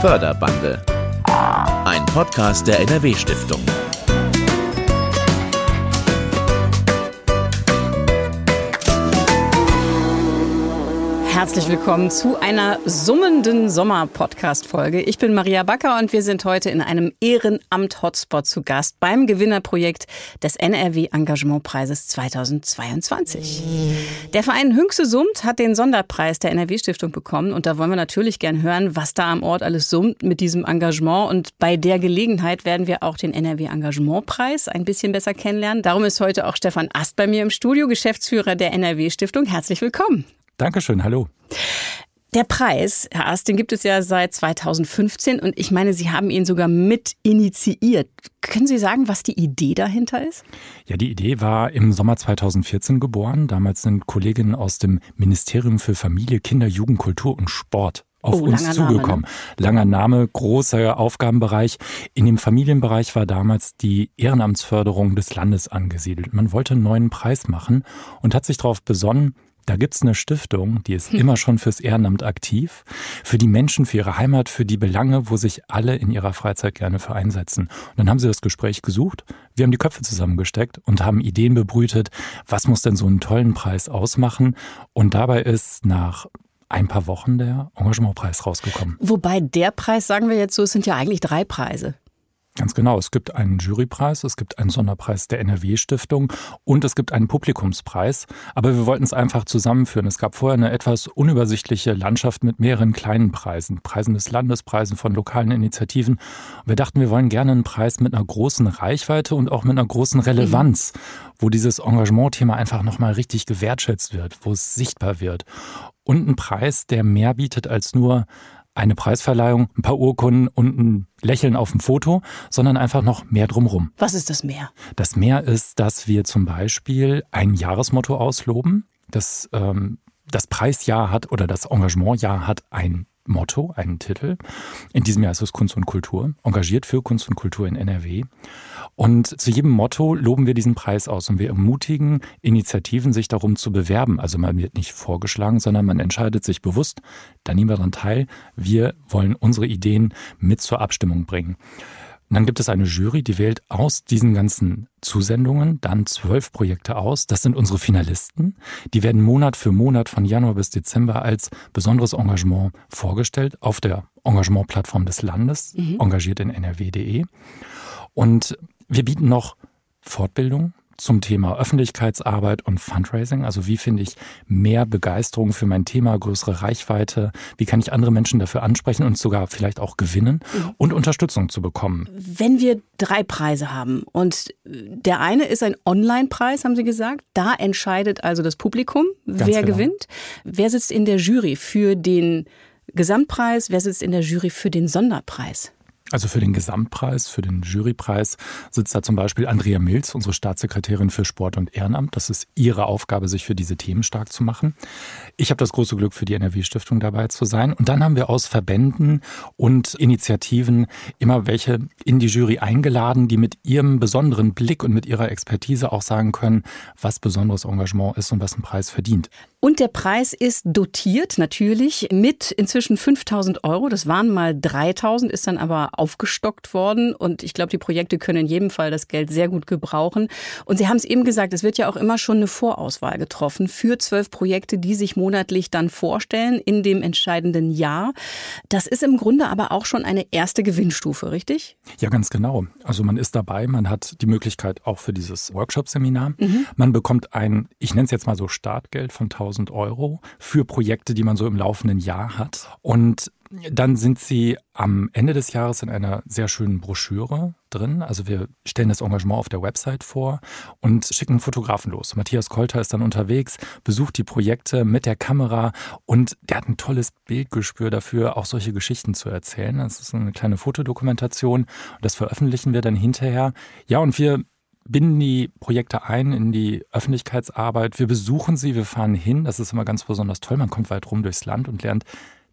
Förderbande. Ein Podcast der NRW-Stiftung. Herzlich willkommen zu einer summenden Sommer-Podcast-Folge. Ich bin Maria Backer und wir sind heute in einem Ehrenamt-Hotspot zu Gast beim Gewinnerprojekt des NRW-Engagementpreises 2022. Der Verein Hünxe Summt hat den Sonderpreis der NRW-Stiftung bekommen und da wollen wir natürlich gern hören, was da am Ort alles summt mit diesem Engagement und bei der Gelegenheit werden wir auch den NRW-Engagementpreis ein bisschen besser kennenlernen. Darum ist heute auch Stefan Ast bei mir im Studio, Geschäftsführer der NRW-Stiftung. Herzlich willkommen. Dankeschön, hallo. Der Preis, Herr Ast, den gibt es ja seit 2015 und ich meine, Sie haben ihn sogar mit initiiert. Können Sie sagen, was die Idee dahinter ist? Ja, die Idee war im Sommer 2014 geboren. Damals sind Kolleginnen aus dem Ministerium für Familie, Kinder, Jugend, Kultur und Sport auf oh, uns zugekommen. Name, ne? Langer Name, großer Aufgabenbereich. In dem Familienbereich war damals die Ehrenamtsförderung des Landes angesiedelt. Man wollte einen neuen Preis machen und hat sich darauf besonnen, da gibt's eine Stiftung, die ist immer schon fürs Ehrenamt aktiv, für die Menschen, für ihre Heimat, für die Belange, wo sich alle in ihrer Freizeit gerne für einsetzen. Und dann haben sie das Gespräch gesucht, wir haben die Köpfe zusammengesteckt und haben Ideen bebrütet, was muss denn so einen tollen Preis ausmachen. Und dabei ist nach ein paar Wochen der Engagementpreis rausgekommen. Wobei der Preis, sagen wir jetzt so, es sind ja eigentlich drei Preise. Ganz genau. Es gibt einen Jurypreis, es gibt einen Sonderpreis der NRW-Stiftung und es gibt einen Publikumspreis. Aber wir wollten es einfach zusammenführen. Es gab vorher eine etwas unübersichtliche Landschaft mit mehreren kleinen Preisen. Preisen des Landes, Preisen von lokalen Initiativen. Wir dachten, wir wollen gerne einen Preis mit einer großen Reichweite und auch mit einer großen Relevanz, wo dieses Engagement-Thema einfach nochmal richtig gewertschätzt wird, wo es sichtbar wird. Und ein Preis, der mehr bietet als nur eine Preisverleihung, ein paar Urkunden und ein Lächeln auf dem Foto, sondern einfach noch mehr drumrum. Was ist das Mehr? Das Mehr ist, dass wir zum Beispiel ein Jahresmotto ausloben. Das, ähm, das Preisjahr hat oder das Engagementjahr hat ein Motto, einen Titel. In diesem Jahr ist es Kunst und Kultur, engagiert für Kunst und Kultur in NRW. Und zu jedem Motto loben wir diesen Preis aus und wir ermutigen Initiativen, sich darum zu bewerben. Also man wird nicht vorgeschlagen, sondern man entscheidet sich bewusst, da nehmen wir daran teil, wir wollen unsere Ideen mit zur Abstimmung bringen. Und dann gibt es eine Jury, die wählt aus diesen ganzen Zusendungen dann zwölf Projekte aus. Das sind unsere Finalisten. Die werden Monat für Monat von Januar bis Dezember als besonderes Engagement vorgestellt auf der Engagementplattform des Landes, mhm. engagiert in nrw.de. Und wir bieten noch Fortbildung zum Thema Öffentlichkeitsarbeit und Fundraising. Also wie finde ich mehr Begeisterung für mein Thema, größere Reichweite? Wie kann ich andere Menschen dafür ansprechen und sogar vielleicht auch gewinnen mhm. und Unterstützung zu bekommen? Wenn wir drei Preise haben und der eine ist ein Online-Preis, haben Sie gesagt, da entscheidet also das Publikum, Ganz wer genau. gewinnt. Wer sitzt in der Jury für den Gesamtpreis? Wer sitzt in der Jury für den Sonderpreis? Also für den Gesamtpreis, für den Jurypreis sitzt da zum Beispiel Andrea Milz, unsere Staatssekretärin für Sport und Ehrenamt. Das ist ihre Aufgabe, sich für diese Themen stark zu machen. Ich habe das große Glück, für die NRW-Stiftung dabei zu sein. Und dann haben wir aus Verbänden und Initiativen immer welche in die Jury eingeladen, die mit ihrem besonderen Blick und mit ihrer Expertise auch sagen können, was besonderes Engagement ist und was ein Preis verdient. Und der Preis ist dotiert natürlich mit inzwischen 5000 Euro. Das waren mal 3000, ist dann aber aufgestockt worden. Und ich glaube, die Projekte können in jedem Fall das Geld sehr gut gebrauchen. Und Sie haben es eben gesagt, es wird ja auch immer schon eine Vorauswahl getroffen für zwölf Projekte, die sich monatlich dann vorstellen in dem entscheidenden Jahr. Das ist im Grunde aber auch schon eine erste Gewinnstufe, richtig? Ja, ganz genau. Also man ist dabei, man hat die Möglichkeit auch für dieses Workshop-Seminar. Mhm. Man bekommt ein, ich nenne es jetzt mal so Startgeld von 1000 1000 Euro für Projekte, die man so im laufenden Jahr hat. Und dann sind sie am Ende des Jahres in einer sehr schönen Broschüre drin. Also wir stellen das Engagement auf der Website vor und schicken Fotografen los. Matthias Kolter ist dann unterwegs, besucht die Projekte mit der Kamera und der hat ein tolles Bildgespür dafür, auch solche Geschichten zu erzählen. Das ist eine kleine Fotodokumentation und das veröffentlichen wir dann hinterher. Ja, und wir binden die Projekte ein in die Öffentlichkeitsarbeit. Wir besuchen sie, wir fahren hin. Das ist immer ganz besonders toll. Man kommt weit rum durchs Land und lernt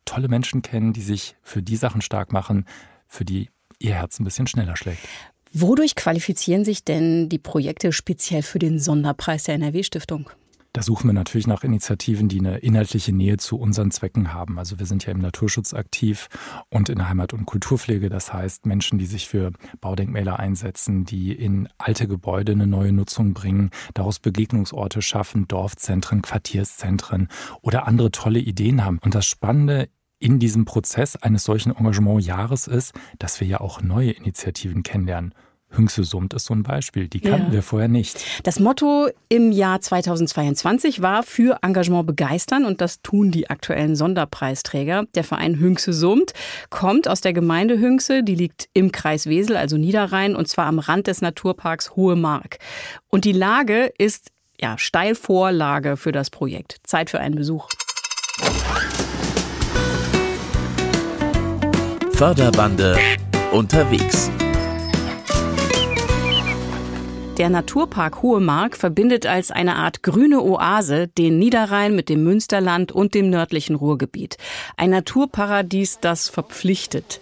tolle Menschen kennen, die sich für die Sachen stark machen, für die ihr Herz ein bisschen schneller schlägt. Wodurch qualifizieren sich denn die Projekte speziell für den Sonderpreis der NRW-Stiftung? Da suchen wir natürlich nach Initiativen, die eine inhaltliche Nähe zu unseren Zwecken haben. Also wir sind ja im Naturschutz aktiv und in der Heimat- und Kulturpflege. Das heißt Menschen, die sich für Baudenkmäler einsetzen, die in alte Gebäude eine neue Nutzung bringen, daraus Begegnungsorte schaffen, Dorfzentren, Quartierszentren oder andere tolle Ideen haben. Und das Spannende in diesem Prozess eines solchen Engagementjahres ist, dass wir ja auch neue Initiativen kennenlernen. Hüngse Summt ist so ein Beispiel. Die kannten ja. wir vorher nicht. Das Motto im Jahr 2022 war für Engagement begeistern und das tun die aktuellen Sonderpreisträger. Der Verein Hüngse Summt kommt aus der Gemeinde Hüngse, die liegt im Kreis Wesel, also Niederrhein, und zwar am Rand des Naturparks Hohe Mark. Und die Lage ist ja Steilvorlage für das Projekt. Zeit für einen Besuch. Förderbande unterwegs. Der Naturpark Hohe Mark verbindet als eine Art grüne Oase den Niederrhein mit dem Münsterland und dem nördlichen Ruhrgebiet. Ein Naturparadies, das verpflichtet.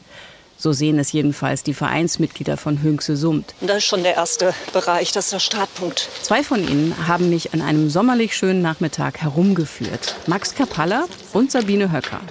So sehen es jedenfalls die Vereinsmitglieder von Hüngse Summt. Das ist schon der erste Bereich, das ist der Startpunkt. Zwei von ihnen haben mich an einem sommerlich schönen Nachmittag herumgeführt. Max Kapalla und Sabine Höcker.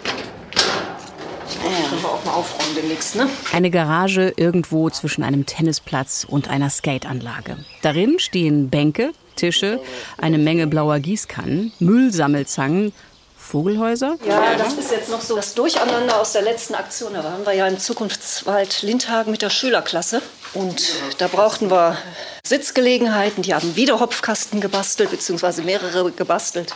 Ja. Können wir auch mal aufräumen demnächst, ne? Eine Garage irgendwo zwischen einem Tennisplatz und einer Skateanlage. Darin stehen Bänke, Tische, eine Menge blauer Gießkannen, Müllsammelzangen, Vogelhäuser? Ja, das ist jetzt noch so das Durcheinander aus der letzten Aktion. Da waren wir ja im Zukunftswald Lindhagen mit der Schülerklasse. Und da brauchten wir Sitzgelegenheiten. Die haben wieder Hopfkasten gebastelt, beziehungsweise mehrere gebastelt.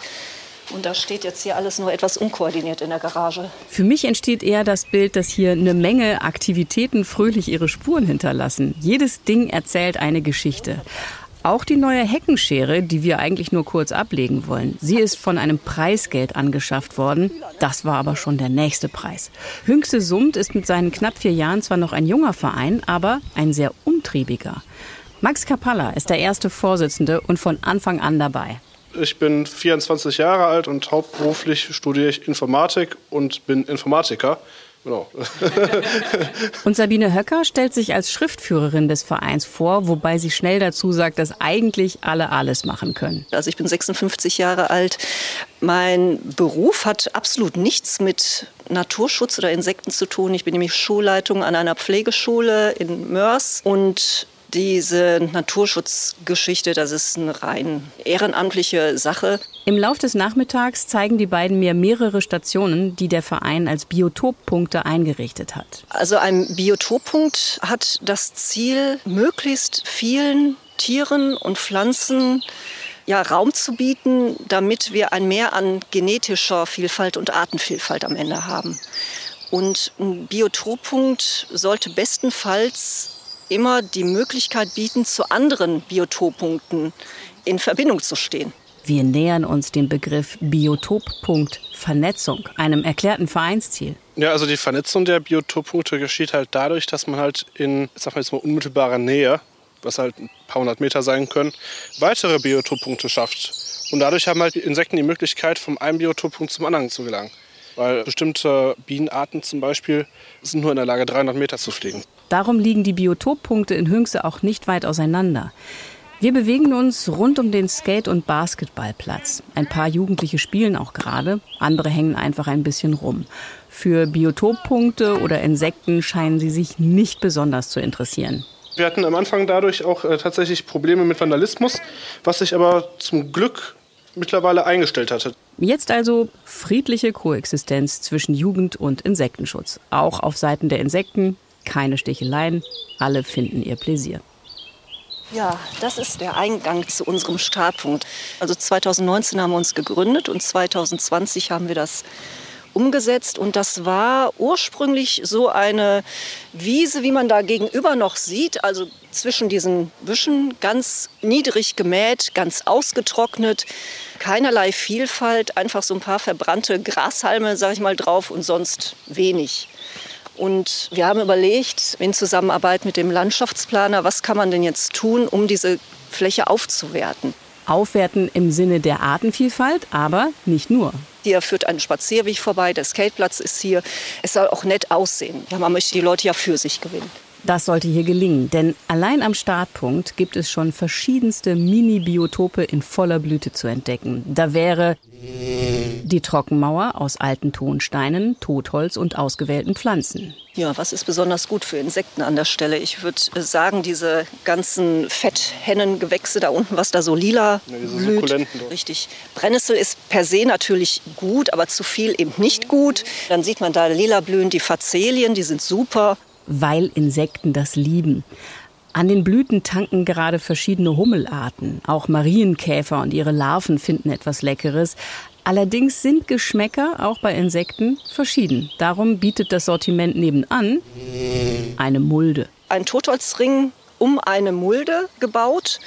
Und da steht jetzt hier alles nur etwas unkoordiniert in der Garage. Für mich entsteht eher das Bild, dass hier eine Menge Aktivitäten fröhlich ihre Spuren hinterlassen. Jedes Ding erzählt eine Geschichte. Auch die neue Heckenschere, die wir eigentlich nur kurz ablegen wollen. Sie ist von einem Preisgeld angeschafft worden. Das war aber schon der nächste Preis. Hüngse Summt ist mit seinen knapp vier Jahren zwar noch ein junger Verein, aber ein sehr umtriebiger. Max Kapalla ist der erste Vorsitzende und von Anfang an dabei. Ich bin 24 Jahre alt und hauptberuflich studiere ich Informatik und bin Informatiker. Genau. und Sabine Höcker stellt sich als Schriftführerin des Vereins vor, wobei sie schnell dazu sagt, dass eigentlich alle alles machen können. Also ich bin 56 Jahre alt. Mein Beruf hat absolut nichts mit Naturschutz oder Insekten zu tun. Ich bin nämlich Schulleitung an einer Pflegeschule in Mörs und diese Naturschutzgeschichte, das ist eine rein ehrenamtliche Sache. Im Lauf des Nachmittags zeigen die beiden mir mehrere Stationen, die der Verein als Biotoppunkte eingerichtet hat. Also ein Biotoppunkt hat das Ziel, möglichst vielen Tieren und Pflanzen ja, Raum zu bieten, damit wir ein Mehr an genetischer Vielfalt und Artenvielfalt am Ende haben. Und ein Biotoppunkt sollte bestenfalls immer die Möglichkeit bieten, zu anderen Biotoppunkten in Verbindung zu stehen. Wir nähern uns dem Begriff Biotoppunkt Vernetzung, einem erklärten Vereinsziel. Ja, also die Vernetzung der Biotoppunkte geschieht halt dadurch, dass man halt in, sag mal jetzt mal, unmittelbarer Nähe, was halt ein paar hundert Meter sein können, weitere Biotoppunkte schafft. Und dadurch haben halt die Insekten die Möglichkeit, vom einen Biotoppunkt zum anderen zu gelangen. Weil bestimmte Bienenarten zum Beispiel sind nur in der Lage, 300 Meter zu fliegen. Darum liegen die Biotoppunkte in Hüngse auch nicht weit auseinander. Wir bewegen uns rund um den Skate- und Basketballplatz. Ein paar Jugendliche spielen auch gerade, andere hängen einfach ein bisschen rum. Für Biotoppunkte oder Insekten scheinen sie sich nicht besonders zu interessieren. Wir hatten am Anfang dadurch auch äh, tatsächlich Probleme mit Vandalismus, was sich aber zum Glück mittlerweile eingestellt hatte. Jetzt also friedliche Koexistenz zwischen Jugend und Insektenschutz. Auch auf Seiten der Insekten keine Sticheleien, alle finden ihr Pläsier. Ja, das ist der Eingang zu unserem Startpunkt. Also 2019 haben wir uns gegründet und 2020 haben wir das umgesetzt. Und das war ursprünglich so eine Wiese, wie man da gegenüber noch sieht, also zwischen diesen Büschen, ganz niedrig gemäht, ganz ausgetrocknet, keinerlei Vielfalt, einfach so ein paar verbrannte Grashalme, sag ich mal, drauf und sonst wenig. Und wir haben überlegt, in Zusammenarbeit mit dem Landschaftsplaner, was kann man denn jetzt tun, um diese Fläche aufzuwerten. Aufwerten im Sinne der Artenvielfalt, aber nicht nur. Hier führt ein Spazierweg vorbei, der Skateplatz ist hier. Es soll auch nett aussehen. Ja, man möchte die Leute ja für sich gewinnen. Das sollte hier gelingen, denn allein am Startpunkt gibt es schon verschiedenste Mini-Biotope in voller Blüte zu entdecken. Da wäre die Trockenmauer aus alten Tonsteinen, Totholz und ausgewählten Pflanzen. Ja, was ist besonders gut für Insekten an der Stelle? Ich würde sagen, diese ganzen Fetthennengewächse da unten, was da so lila Ja, diese blüht. Richtig. Brennnessel ist per se natürlich gut, aber zu viel eben nicht gut. Dann sieht man da lila blühen die Fazelien, die sind super. Weil Insekten das lieben. An den Blüten tanken gerade verschiedene Hummelarten. Auch Marienkäfer und ihre Larven finden etwas Leckeres. Allerdings sind Geschmäcker auch bei Insekten verschieden. Darum bietet das Sortiment nebenan eine Mulde. Ein Totholzring um eine Mulde gebaut.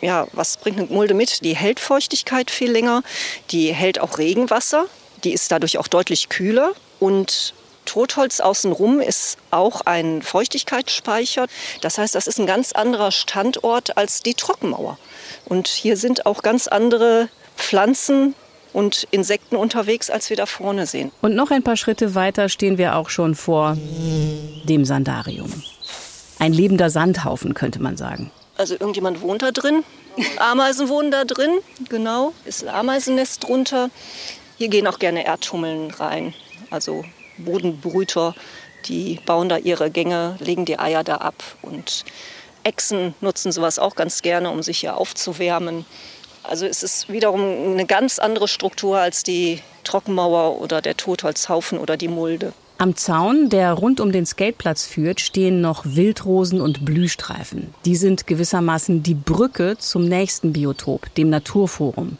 Ja, was bringt eine Mulde mit? Die hält Feuchtigkeit viel länger, die hält auch Regenwasser, die ist dadurch auch deutlich kühler und Totholz außenrum ist auch ein Feuchtigkeitsspeicher. Das heißt, das ist ein ganz anderer Standort als die Trockenmauer. Und hier sind auch ganz andere Pflanzen und Insekten unterwegs, als wir da vorne sehen. Und noch ein paar Schritte weiter stehen wir auch schon vor dem Sandarium. Ein lebender Sandhaufen, könnte man sagen. Also irgendjemand wohnt da drin. Ameisen wohnen da drin, genau. Ist ein Ameisennest drunter. Hier gehen auch gerne Erdhummeln rein. Also Bodenbrüter, die bauen da ihre Gänge, legen die Eier da ab. Und Echsen nutzen sowas auch ganz gerne, um sich hier aufzuwärmen. Also es ist wiederum eine ganz andere Struktur als die Trockenmauer oder der Totholzhaufen oder die Mulde. Am Zaun, der rund um den Skateplatz führt, stehen noch Wildrosen und Blühstreifen. Die sind gewissermaßen die Brücke zum nächsten Biotop, dem Naturforum.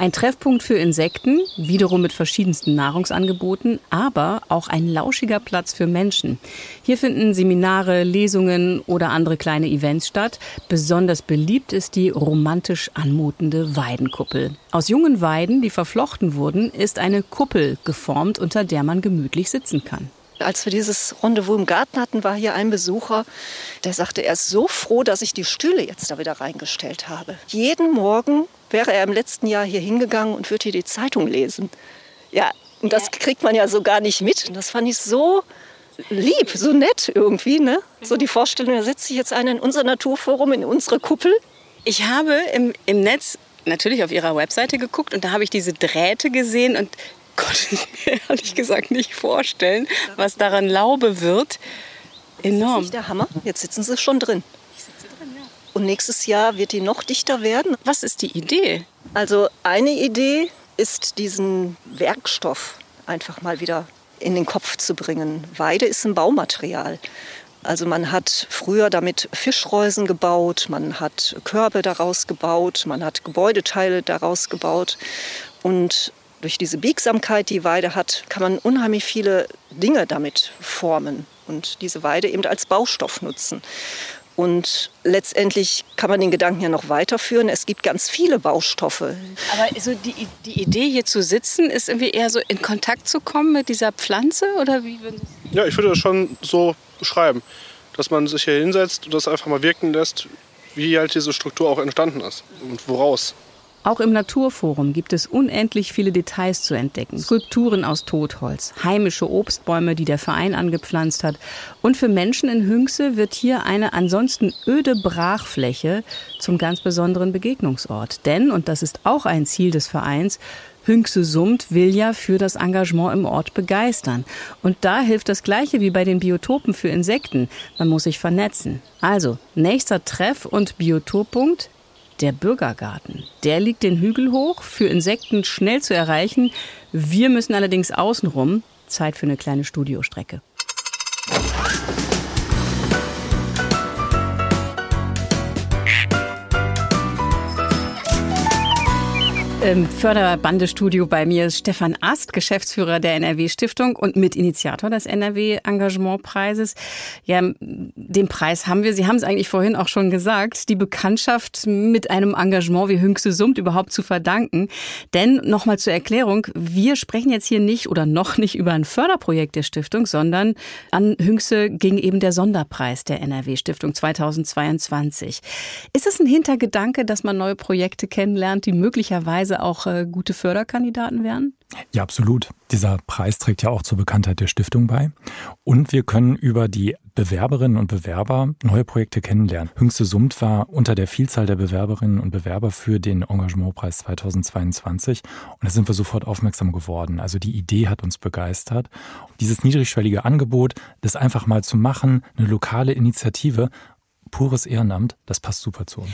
Ein Treffpunkt für Insekten, wiederum mit verschiedensten Nahrungsangeboten, aber auch ein lauschiger Platz für Menschen. Hier finden Seminare, Lesungen oder andere kleine Events statt. Besonders beliebt ist die romantisch anmutende Weidenkuppel. Aus jungen Weiden, die verflochten wurden, ist eine Kuppel geformt, unter der man gemütlich sitzen kann. Als wir dieses Rendezvous im Garten hatten, war hier ein Besucher, der sagte, er ist so froh, dass ich die Stühle jetzt da wieder reingestellt habe. Jeden Morgen wäre er im letzten Jahr hier hingegangen und würde hier die Zeitung lesen. Ja, und das kriegt man ja so gar nicht mit. Und das fand ich so lieb, so nett irgendwie. Ne? So die Vorstellung, da setzt sich jetzt einer in unser Naturforum, in unsere Kuppel. Ich habe im, im Netz natürlich auf ihrer Webseite geguckt und da habe ich diese Drähte gesehen und konnte ich mir ehrlich gesagt nicht vorstellen, was daran Laube wird. Ist Enorm. nicht der Hammer? Jetzt sitzen sie schon drin. Und nächstes Jahr wird die noch dichter werden. Was ist die Idee? Also eine Idee ist, diesen Werkstoff einfach mal wieder in den Kopf zu bringen. Weide ist ein Baumaterial. Also man hat früher damit Fischreusen gebaut, man hat Körbe daraus gebaut, man hat Gebäudeteile daraus gebaut. Und durch diese Biegsamkeit, die Weide hat, kann man unheimlich viele Dinge damit formen und diese Weide eben als Baustoff nutzen. Und letztendlich kann man den Gedanken ja noch weiterführen. Es gibt ganz viele Baustoffe. Aber so die, die Idee hier zu sitzen, ist irgendwie eher so in Kontakt zu kommen mit dieser Pflanze oder wie würden Sie Ja, ich würde das schon so beschreiben, dass man sich hier hinsetzt und das einfach mal wirken lässt, wie halt diese Struktur auch entstanden ist und woraus. Auch im Naturforum gibt es unendlich viele Details zu entdecken. Skulpturen aus Totholz, heimische Obstbäume, die der Verein angepflanzt hat. Und für Menschen in Hünxe wird hier eine ansonsten öde Brachfläche zum ganz besonderen Begegnungsort. Denn, und das ist auch ein Ziel des Vereins, Hünxe summt will ja für das Engagement im Ort begeistern. Und da hilft das Gleiche wie bei den Biotopen für Insekten. Man muss sich vernetzen. Also, nächster Treff- und Biotoppunkt der Bürgergarten. Der liegt den Hügel hoch, für Insekten schnell zu erreichen. Wir müssen allerdings außenrum. Zeit für eine kleine Studiostrecke. Im Förderbandestudio bei mir ist Stefan Ast, Geschäftsführer der NRW-Stiftung und Mitinitiator des NRW-Engagementpreises. Ja, den Preis haben wir, Sie haben es eigentlich vorhin auch schon gesagt, die Bekanntschaft mit einem Engagement wie Hünxe summt überhaupt zu verdanken. Denn nochmal zur Erklärung, wir sprechen jetzt hier nicht oder noch nicht über ein Förderprojekt der Stiftung, sondern an Hünxe ging eben der Sonderpreis der NRW-Stiftung 2022. Ist es ein Hintergedanke, dass man neue Projekte kennenlernt, die möglicherweise auch äh, gute Förderkandidaten wären? Ja, absolut. Dieser Preis trägt ja auch zur Bekanntheit der Stiftung bei. Und wir können über die Bewerberinnen und Bewerber neue Projekte kennenlernen. Hüngste Summt war unter der Vielzahl der Bewerberinnen und Bewerber für den Engagementpreis 2022. Und da sind wir sofort aufmerksam geworden. Also die Idee hat uns begeistert. Dieses niedrigschwellige Angebot, das einfach mal zu machen, eine lokale Initiative, pures Ehrenamt, das passt super zu uns.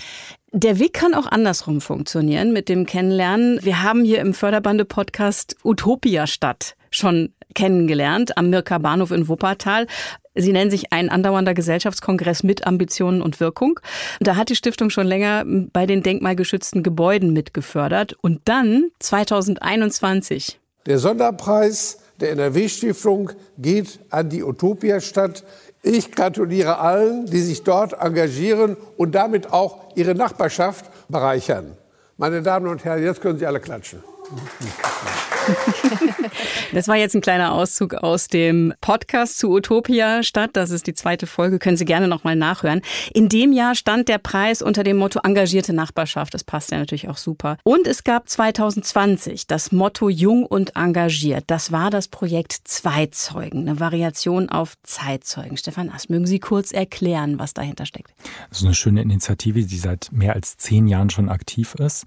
Der Weg kann auch andersrum funktionieren mit dem Kennenlernen. Wir haben hier im Förderbande-Podcast Utopia Stadt schon kennengelernt am Mirka Bahnhof in Wuppertal. Sie nennen sich ein andauernder Gesellschaftskongress mit Ambitionen und Wirkung. Da hat die Stiftung schon länger bei den denkmalgeschützten Gebäuden mitgefördert. Und dann 2021. Der Sonderpreis der NRW-Stiftung geht an die Utopia-Stadt ich gratuliere allen, die sich dort engagieren und damit auch ihre Nachbarschaft bereichern. Meine Damen und Herren, jetzt können Sie alle klatschen. Das war jetzt ein kleiner Auszug aus dem Podcast zu Utopia statt. Das ist die zweite Folge, können Sie gerne nochmal nachhören. In dem Jahr stand der Preis unter dem Motto engagierte Nachbarschaft. Das passt ja natürlich auch super. Und es gab 2020 das Motto Jung und engagiert. Das war das Projekt Zweizeugen, eine Variation auf Zeitzeugen. Stefan Ass, mögen Sie kurz erklären, was dahinter steckt? Das ist eine schöne Initiative, die seit mehr als zehn Jahren schon aktiv ist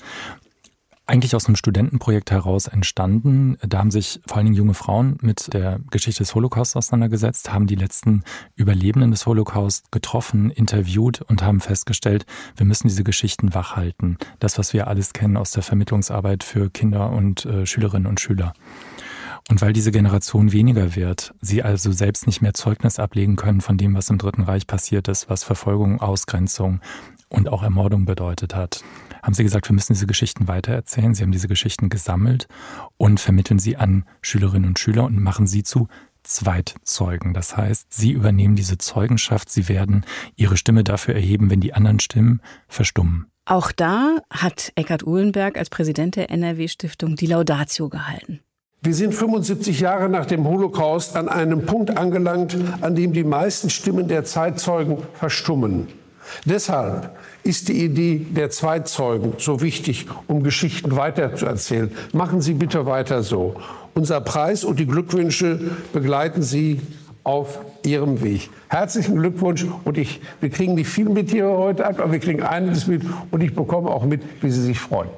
eigentlich aus einem Studentenprojekt heraus entstanden. Da haben sich vor allen Dingen junge Frauen mit der Geschichte des Holocaust auseinandergesetzt, haben die letzten Überlebenden des Holocaust getroffen, interviewt und haben festgestellt, wir müssen diese Geschichten wachhalten. Das, was wir alles kennen aus der Vermittlungsarbeit für Kinder und äh, Schülerinnen und Schüler. Und weil diese Generation weniger wird, sie also selbst nicht mehr Zeugnis ablegen können von dem, was im Dritten Reich passiert ist, was Verfolgung, Ausgrenzung und auch Ermordung bedeutet hat, haben sie gesagt, wir müssen diese Geschichten weitererzählen. Sie haben diese Geschichten gesammelt und vermitteln sie an Schülerinnen und Schüler und machen sie zu Zweitzeugen. Das heißt, sie übernehmen diese Zeugenschaft, sie werden ihre Stimme dafür erheben, wenn die anderen Stimmen verstummen. Auch da hat Eckhard Uhlenberg als Präsident der NRW-Stiftung die Laudatio gehalten. Wir sind 75 Jahre nach dem Holocaust an einem Punkt angelangt, an dem die meisten Stimmen der Zeitzeugen verstummen. Deshalb ist die Idee der Zweitzeugen so wichtig, um Geschichten weiterzuerzählen. Machen Sie bitte weiter so. Unser Preis und die Glückwünsche begleiten Sie auf Ihrem Weg. Herzlichen Glückwunsch und ich, wir kriegen nicht viel mit hier heute, aber wir kriegen einiges mit und ich bekomme auch mit, wie Sie sich freuen.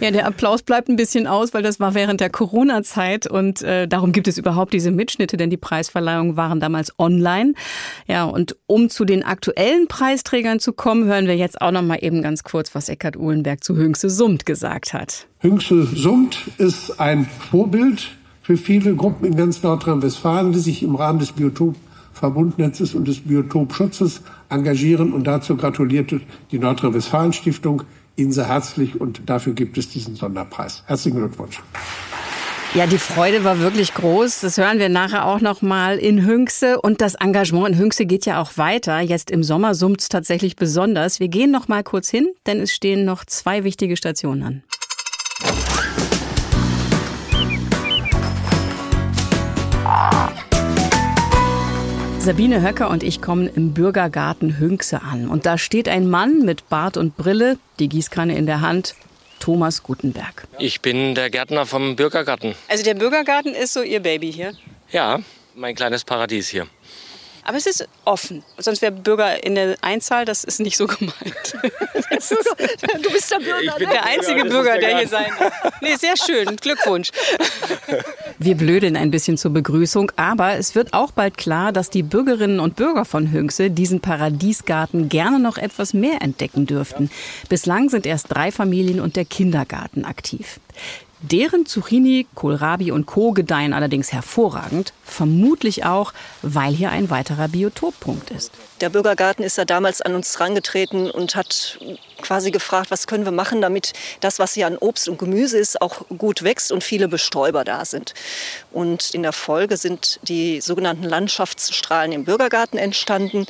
Ja, der Applaus bleibt ein bisschen aus, weil das war während der Corona-Zeit und äh, darum gibt es überhaupt diese Mitschnitte, denn die Preisverleihungen waren damals online. Ja, und um zu den aktuellen Preisträgern zu kommen, hören wir jetzt auch noch mal eben ganz kurz, was Eckhard Uhlenberg zu Hüngse Summt gesagt hat. Hüngse Summt ist ein Vorbild für viele Gruppen in ganz Nordrhein-Westfalen, die sich im Rahmen des Biotopverbundnetzes und des Biotopschutzes engagieren und dazu gratulierte die Nordrhein-Westfalen-Stiftung Ihnen sehr herzlich und dafür gibt es diesen Sonderpreis. Herzlichen Glückwunsch. Ja, die Freude war wirklich groß. Das hören wir nachher auch noch mal in Hünxe und das Engagement in Hünxe geht ja auch weiter. Jetzt im Sommer summt es tatsächlich besonders. Wir gehen noch mal kurz hin, denn es stehen noch zwei wichtige Stationen an. Sabine Höcker und ich kommen im Bürgergarten Hünxe an. Und da steht ein Mann mit Bart und Brille, die Gießkanne in der Hand. Thomas Gutenberg. Ich bin der Gärtner vom Bürgergarten. Also der Bürgergarten ist so Ihr Baby hier? Ja, mein kleines Paradies hier. Aber es ist offen. Sonst wäre Bürger in der Einzahl, das ist nicht so gemeint. du bist der Bürger. Ich bin ne? der einzige Bürger, Bürger der, der hier sein darf. Nee, sehr schön. Glückwunsch. Wir blödeln ein bisschen zur Begrüßung, aber es wird auch bald klar, dass die Bürgerinnen und Bürger von Hünxe diesen Paradiesgarten gerne noch etwas mehr entdecken dürften. Bislang sind erst drei Familien und der Kindergarten aktiv. Deren Zucchini, Kohlrabi und Co. gedeihen allerdings hervorragend, vermutlich auch, weil hier ein weiterer Biotoppunkt ist. Der Bürgergarten ist ja damals an uns herangetreten und hat quasi gefragt, was können wir machen, damit das, was hier an Obst und Gemüse ist, auch gut wächst und viele Bestäuber da sind. Und in der Folge sind die sogenannten Landschaftsstrahlen im Bürgergarten entstanden.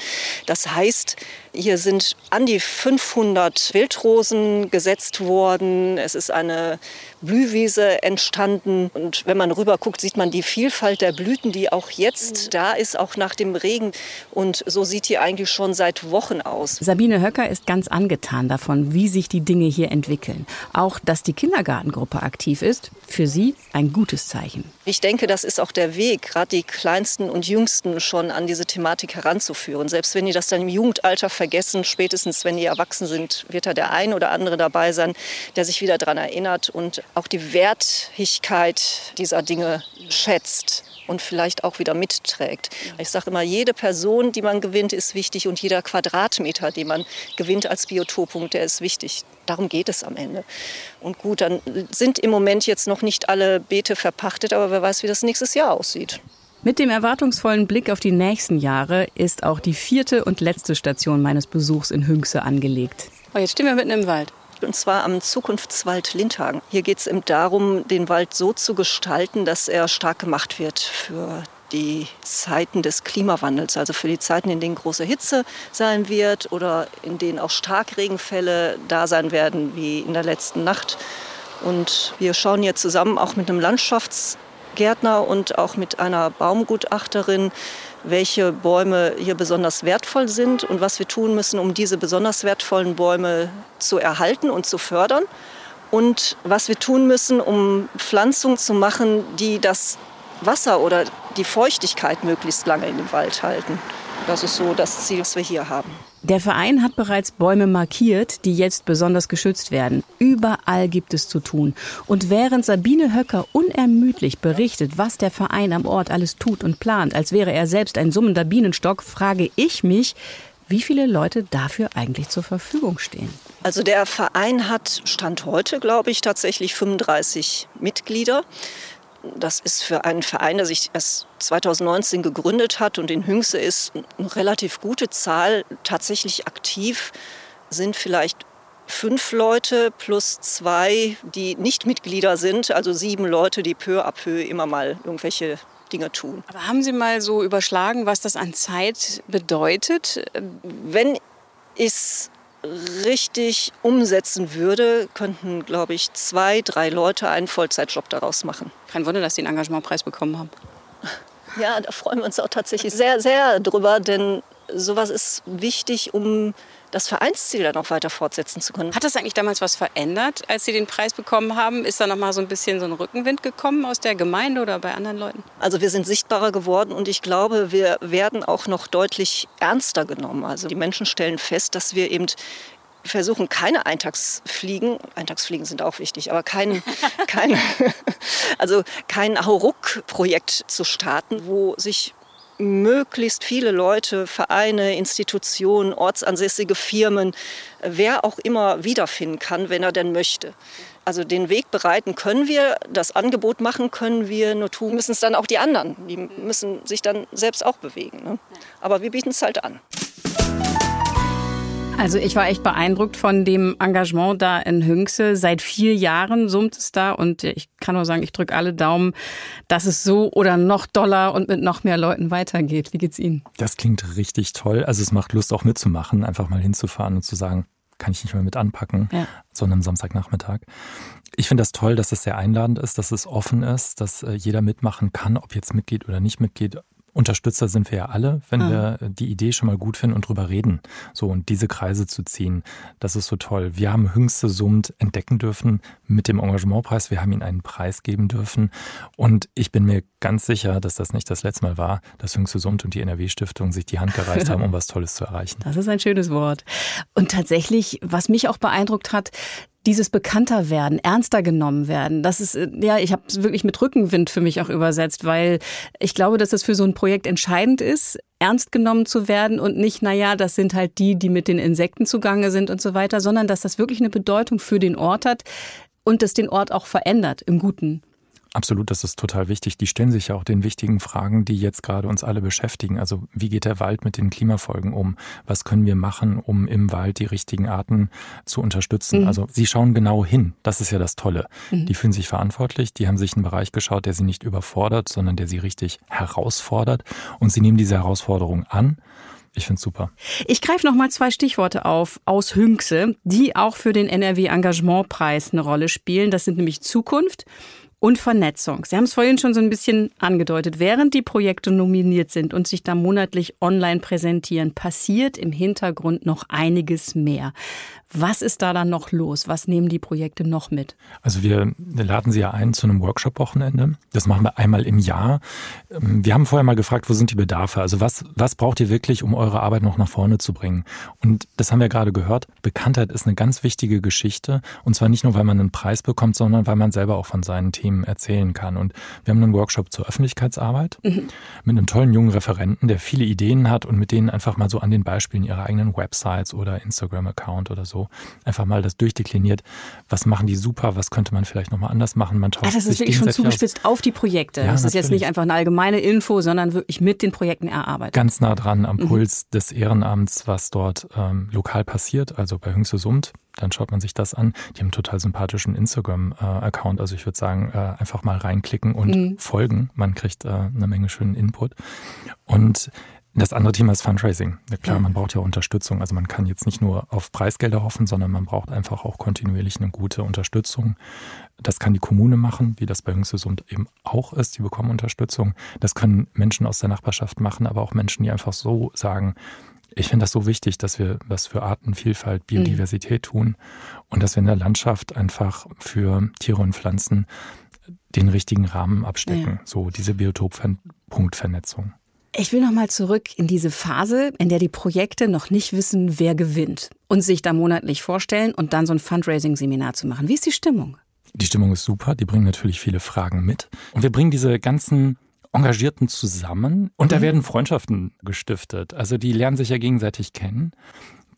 Das heißt, hier sind an die 500 Wildrosen gesetzt worden. Es ist eine Blühwiese entstanden. Und wenn man rüber guckt, sieht man die Vielfalt der Blüten, die auch jetzt da ist, auch nach dem Regen. Und so sieht hier eigentlich schon seit Wochen aus. Sabine Höcker ist ganz angetan davon davon, wie sich die Dinge hier entwickeln. Auch, dass die Kindergartengruppe aktiv ist, für sie ein gutes Zeichen. Ich denke, das ist auch der Weg, gerade die Kleinsten und Jüngsten schon an diese Thematik heranzuführen. Selbst wenn die das dann im Jugendalter vergessen, spätestens wenn die erwachsen sind, wird da der ein oder andere dabei sein, der sich wieder daran erinnert und auch die Wertigkeit dieser Dinge schätzt und vielleicht auch wieder mitträgt. Ich sage immer, jede Person, die man gewinnt, ist wichtig und jeder Quadratmeter, den man gewinnt als Biotoppunkt, der ist wichtig. Darum geht es am Ende. Und gut, dann sind im Moment jetzt noch nicht alle Beete verpachtet, aber wer weiß, wie das nächstes Jahr aussieht. Mit dem erwartungsvollen Blick auf die nächsten Jahre ist auch die vierte und letzte Station meines Besuchs in Hünxe angelegt. Oh, jetzt stehen wir mitten im Wald und zwar am Zukunftswald Lindhagen. Hier geht es eben darum, den Wald so zu gestalten, dass er stark gemacht wird für die Zeiten des Klimawandels, also für die Zeiten, in denen große Hitze sein wird oder in denen auch Starkregenfälle da sein werden, wie in der letzten Nacht. Und wir schauen hier zusammen auch mit einem Landschaftsgärtner und auch mit einer Baumgutachterin, welche Bäume hier besonders wertvoll sind und was wir tun müssen, um diese besonders wertvollen Bäume zu erhalten und zu fördern. Und was wir tun müssen, um Pflanzungen zu machen, die das Wasser oder die Feuchtigkeit möglichst lange in dem Wald halten. Das ist so das Ziel, was wir hier haben. Der Verein hat bereits Bäume markiert, die jetzt besonders geschützt werden. Überall gibt es zu tun. Und während Sabine Höcker unermüdlich berichtet, was der Verein am Ort alles tut und plant, als wäre er selbst ein summender Bienenstock, frage ich mich, wie viele Leute dafür eigentlich zur Verfügung stehen. Also der Verein hat Stand heute, glaube ich, tatsächlich 35 Mitglieder. Das ist für einen Verein, der sich erst 2019 gegründet hat und in Hüngse ist, eine relativ gute Zahl. Tatsächlich aktiv sind vielleicht fünf Leute plus zwei, die nicht Mitglieder sind, also sieben Leute, die peu à peu immer mal irgendwelche Dinge tun. Aber haben Sie mal so überschlagen, was das an Zeit bedeutet? Wenn ich es richtig umsetzen würde, könnten, glaube ich, zwei, drei Leute einen Vollzeitjob daraus machen. Kein Wunder, dass Sie einen Engagementpreis bekommen haben. Ja, da freuen wir uns auch tatsächlich sehr, sehr drüber, denn sowas ist wichtig, um das Vereinsziel dann auch weiter fortsetzen zu können. Hat das eigentlich damals was verändert, als Sie den Preis bekommen haben? Ist da noch mal so ein bisschen so ein Rückenwind gekommen aus der Gemeinde oder bei anderen Leuten? Also wir sind sichtbarer geworden und ich glaube, wir werden auch noch deutlich ernster genommen. Also die Menschen stellen fest, dass wir eben versuchen, keine Eintagsfliegen, Eintagsfliegen sind auch wichtig, aber kein, kein, also kein Hauruck-Projekt zu starten, wo sich möglichst viele Leute, Vereine, Institutionen, ortsansässige Firmen, wer auch immer wiederfinden kann, wenn er denn möchte. Also den Weg bereiten können wir, das Angebot machen können wir, nur tun müssen es dann auch die anderen. Die müssen sich dann selbst auch bewegen. Ne? Aber wir bieten es halt an. Also ich war echt beeindruckt von dem Engagement da in Hünxe. Seit vier Jahren summt es da und ich kann nur sagen, ich drücke alle Daumen, dass es so oder noch doller und mit noch mehr Leuten weitergeht. Wie geht's Ihnen? Das klingt richtig toll. Also es macht Lust auch mitzumachen, einfach mal hinzufahren und zu sagen, kann ich nicht mehr mit anpacken, ja. sondern Samstagnachmittag. Ich finde das toll, dass es sehr einladend ist, dass es offen ist, dass äh, jeder mitmachen kann, ob jetzt Mitglied oder nicht Mitglied, Unterstützer sind wir ja alle, wenn mhm. wir die Idee schon mal gut finden und drüber reden. So, und diese Kreise zu ziehen, das ist so toll. Wir haben Hüngste Summt entdecken dürfen mit dem Engagementpreis. Wir haben ihnen einen Preis geben dürfen. Und ich bin mir ganz sicher, dass das nicht das letzte Mal war, dass Hüngste Summt und die NRW-Stiftung sich die Hand gereicht haben, um was Tolles zu erreichen. Das ist ein schönes Wort. Und tatsächlich, was mich auch beeindruckt hat, dieses bekannter werden, ernster genommen werden. Das ist, äh, ja, ich habe es wirklich mit Rückenwind für mich auch übersetzt, weil ich glaube, dass das für so ein Projekt entscheidend ist, ernst genommen zu werden und nicht, naja, das sind halt die, die mit den Insekten zugange sind und so weiter, sondern dass das wirklich eine Bedeutung für den Ort hat und das den Ort auch verändert im Guten. Absolut, das ist total wichtig. Die stellen sich ja auch den wichtigen Fragen, die jetzt gerade uns alle beschäftigen. Also wie geht der Wald mit den Klimafolgen um? Was können wir machen, um im Wald die richtigen Arten zu unterstützen? Mhm. Also sie schauen genau hin. Das ist ja das Tolle. Mhm. Die fühlen sich verantwortlich. Die haben sich einen Bereich geschaut, der sie nicht überfordert, sondern der sie richtig herausfordert. Und sie nehmen diese Herausforderung an. Ich finde es super. Ich greife noch mal zwei Stichworte auf aus Hünxe, die auch für den NRW Engagementpreis eine Rolle spielen. Das sind nämlich Zukunft und Vernetzung. Sie haben es vorhin schon so ein bisschen angedeutet. Während die Projekte nominiert sind und sich da monatlich online präsentieren, passiert im Hintergrund noch einiges mehr. Was ist da dann noch los? Was nehmen die Projekte noch mit? Also wir laden Sie ja ein zu einem Workshop-Wochenende. Das machen wir einmal im Jahr. Ähm, wir haben vorher mal gefragt, wo sind die Bedarfe? Also was, was braucht ihr wirklich, um eure Arbeit noch nach vorne zu bringen? Und das haben wir gerade gehört. Bekanntheit ist eine ganz wichtige Geschichte. Und zwar nicht nur, weil man einen Preis bekommt, sondern weil man selber auch von seinen Themen erzählen kann. Und wir haben einen Workshop zur Öffentlichkeitsarbeit mhm. mit einem tollen jungen Referenten, der viele Ideen hat und mit denen einfach mal so an den Beispielen ihrer eigenen Websites oder Instagram-Account oder so einfach mal das durchdekliniert. Was machen die super? Was könnte man vielleicht nochmal anders machen? Man tauscht Ach, das ist wirklich schon zugespitzt aus. auf die Projekte. Ja, das ist jetzt nicht einfach eine allgemeine Info, sondern wirklich mit den Projekten erarbeitet. Ganz nah dran am mhm. Puls des Ehrenamts, was dort ähm, lokal passiert, also bei Hüngse Summt dann schaut man sich das an. Die haben einen total sympathischen Instagram-Account. Also ich würde sagen, äh, einfach mal reinklicken und mhm. folgen. Man kriegt äh, eine Menge schönen Input. Und das andere Thema ist Fundraising. Ja, klar, man braucht ja Unterstützung. Also man kann jetzt nicht nur auf Preisgelder hoffen, sondern man braucht einfach auch kontinuierlich eine gute Unterstützung. Das kann die Kommune machen, wie das bei Jüngsesund eben auch ist. Die bekommen Unterstützung. Das können Menschen aus der Nachbarschaft machen, aber auch Menschen, die einfach so sagen, ich finde das so wichtig, dass wir was für Artenvielfalt, Biodiversität mhm. tun und dass wir in der Landschaft einfach für Tiere und Pflanzen den richtigen Rahmen abstecken. Ja. So diese Biotoppunktvernetzung. Ich will nochmal zurück in diese Phase, in der die Projekte noch nicht wissen, wer gewinnt und sich da monatlich vorstellen und dann so ein Fundraising-Seminar zu machen. Wie ist die Stimmung? Die Stimmung ist super, die bringen natürlich viele Fragen mit. Und wir bringen diese ganzen Engagierten zusammen und mhm. da werden Freundschaften gestiftet. Also die lernen sich ja gegenseitig kennen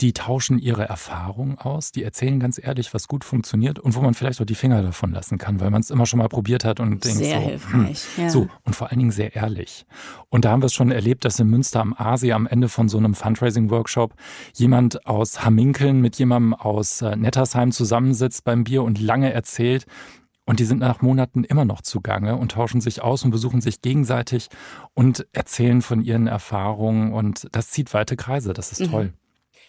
die tauschen ihre Erfahrungen aus, die erzählen ganz ehrlich, was gut funktioniert und wo man vielleicht auch die Finger davon lassen kann, weil man es immer schon mal probiert hat und denkt sehr so, hilfreich. Hm, ja. so und vor allen Dingen sehr ehrlich. Und da haben wir es schon erlebt, dass in Münster am Aasee am Ende von so einem Fundraising-Workshop jemand aus Hamminkeln mit jemandem aus äh, Nettersheim zusammensitzt beim Bier und lange erzählt, und die sind nach Monaten immer noch zugange und tauschen sich aus und besuchen sich gegenseitig und erzählen von ihren Erfahrungen. Und das zieht weite Kreise. Das ist mhm. toll.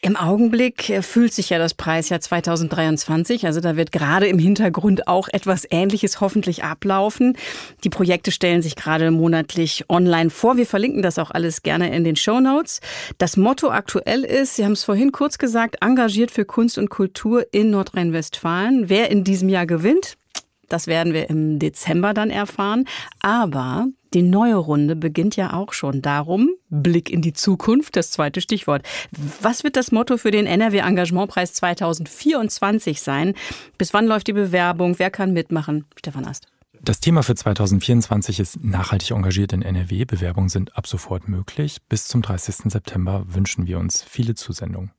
Im Augenblick äh, fühlt sich ja das Preisjahr 2023. Also da wird gerade im Hintergrund auch etwas Ähnliches hoffentlich ablaufen. Die Projekte stellen sich gerade monatlich online vor. Wir verlinken das auch alles gerne in den Show Notes. Das Motto aktuell ist, Sie haben es vorhin kurz gesagt, engagiert für Kunst und Kultur in Nordrhein-Westfalen. Wer in diesem Jahr gewinnt, das werden wir im Dezember dann erfahren. Aber die neue Runde beginnt ja auch schon. Darum Blick in die Zukunft, das zweite Stichwort. Was wird das Motto für den NRW Engagementpreis 2024 sein? Bis wann läuft die Bewerbung? Wer kann mitmachen? Stefan Ast. Das Thema für 2024 ist nachhaltig engagiert in NRW. Bewerbungen sind ab sofort möglich. Bis zum 30. September wünschen wir uns viele Zusendungen.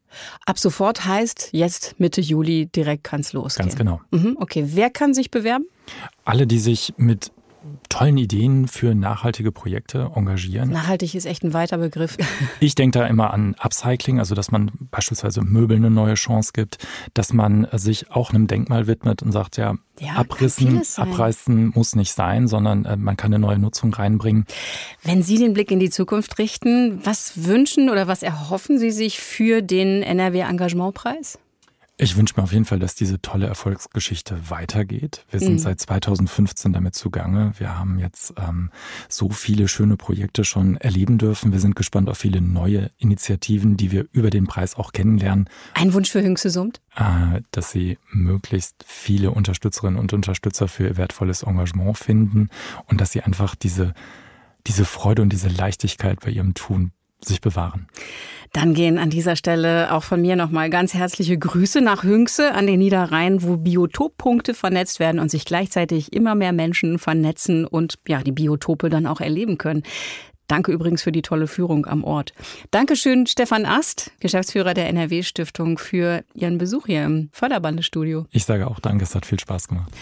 Ab sofort heißt jetzt Mitte Juli direkt kann es losgehen. Ganz genau. Mhm, okay, wer kann sich bewerben? Alle, die sich mit tollen Ideen für nachhaltige Projekte engagieren. Nachhaltig ist echt ein weiter Begriff. Ich denke da immer an Upcycling, also dass man beispielsweise Möbeln eine neue Chance gibt, dass man sich auch einem Denkmal widmet und sagt, ja, ja abrissen, abreißen muss nicht sein, sondern äh, man kann eine neue Nutzung reinbringen. Wenn Sie den Blick in die Zukunft richten, was wünschen oder was erhoffen Sie sich für den NRW Engagementpreis? Ich wünsche mir auf jeden Fall, dass diese tolle Erfolgsgeschichte weitergeht. Wir sind mhm. seit 2015 damit zugange. Wir haben jetzt ähm, so viele schöne Projekte schon erleben dürfen. Wir sind gespannt auf viele neue Initiativen, die wir über den Preis auch kennenlernen. Ein Wunsch für Hüngse Summt? Äh, dass sie möglichst viele Unterstützerinnen und Unterstützer für ihr wertvolles Engagement finden und dass sie einfach diese, diese Freude und diese Leichtigkeit bei ihrem Tun sich bewahren. Dann gehen an dieser Stelle auch von mir nochmal ganz herzliche Grüße nach Hünxe an den Niederrhein, wo Biotoppunkte vernetzt werden und sich gleichzeitig immer mehr Menschen vernetzen und ja, die Biotope dann auch erleben können. Danke übrigens für die tolle Führung am Ort. Dankeschön, Stefan Ast, Geschäftsführer der NRW-Stiftung, für Ihren Besuch hier im Förderbandestudio. Ich sage auch Danke, es hat viel Spaß gemacht.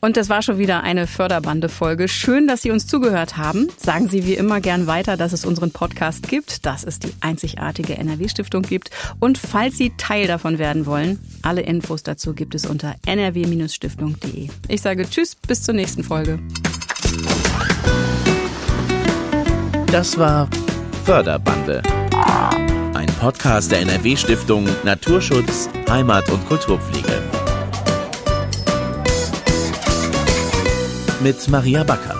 Und das war schon wieder eine Förderbande-Folge. Schön, dass Sie uns zugehört haben. Sagen Sie wie immer gern weiter, dass es unseren Podcast gibt, dass es die einzigartige NRW-Stiftung gibt. Und falls Sie Teil davon werden wollen, alle Infos dazu gibt es unter nrw-stiftung.de. Ich sage Tschüss, bis zur nächsten Folge. Das war Förderbande. Ein Podcast der NRW-Stiftung Naturschutz, Heimat und Kulturpflege. Mit Maria Backer.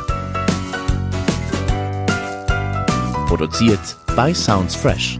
Produziert bei Sounds Fresh.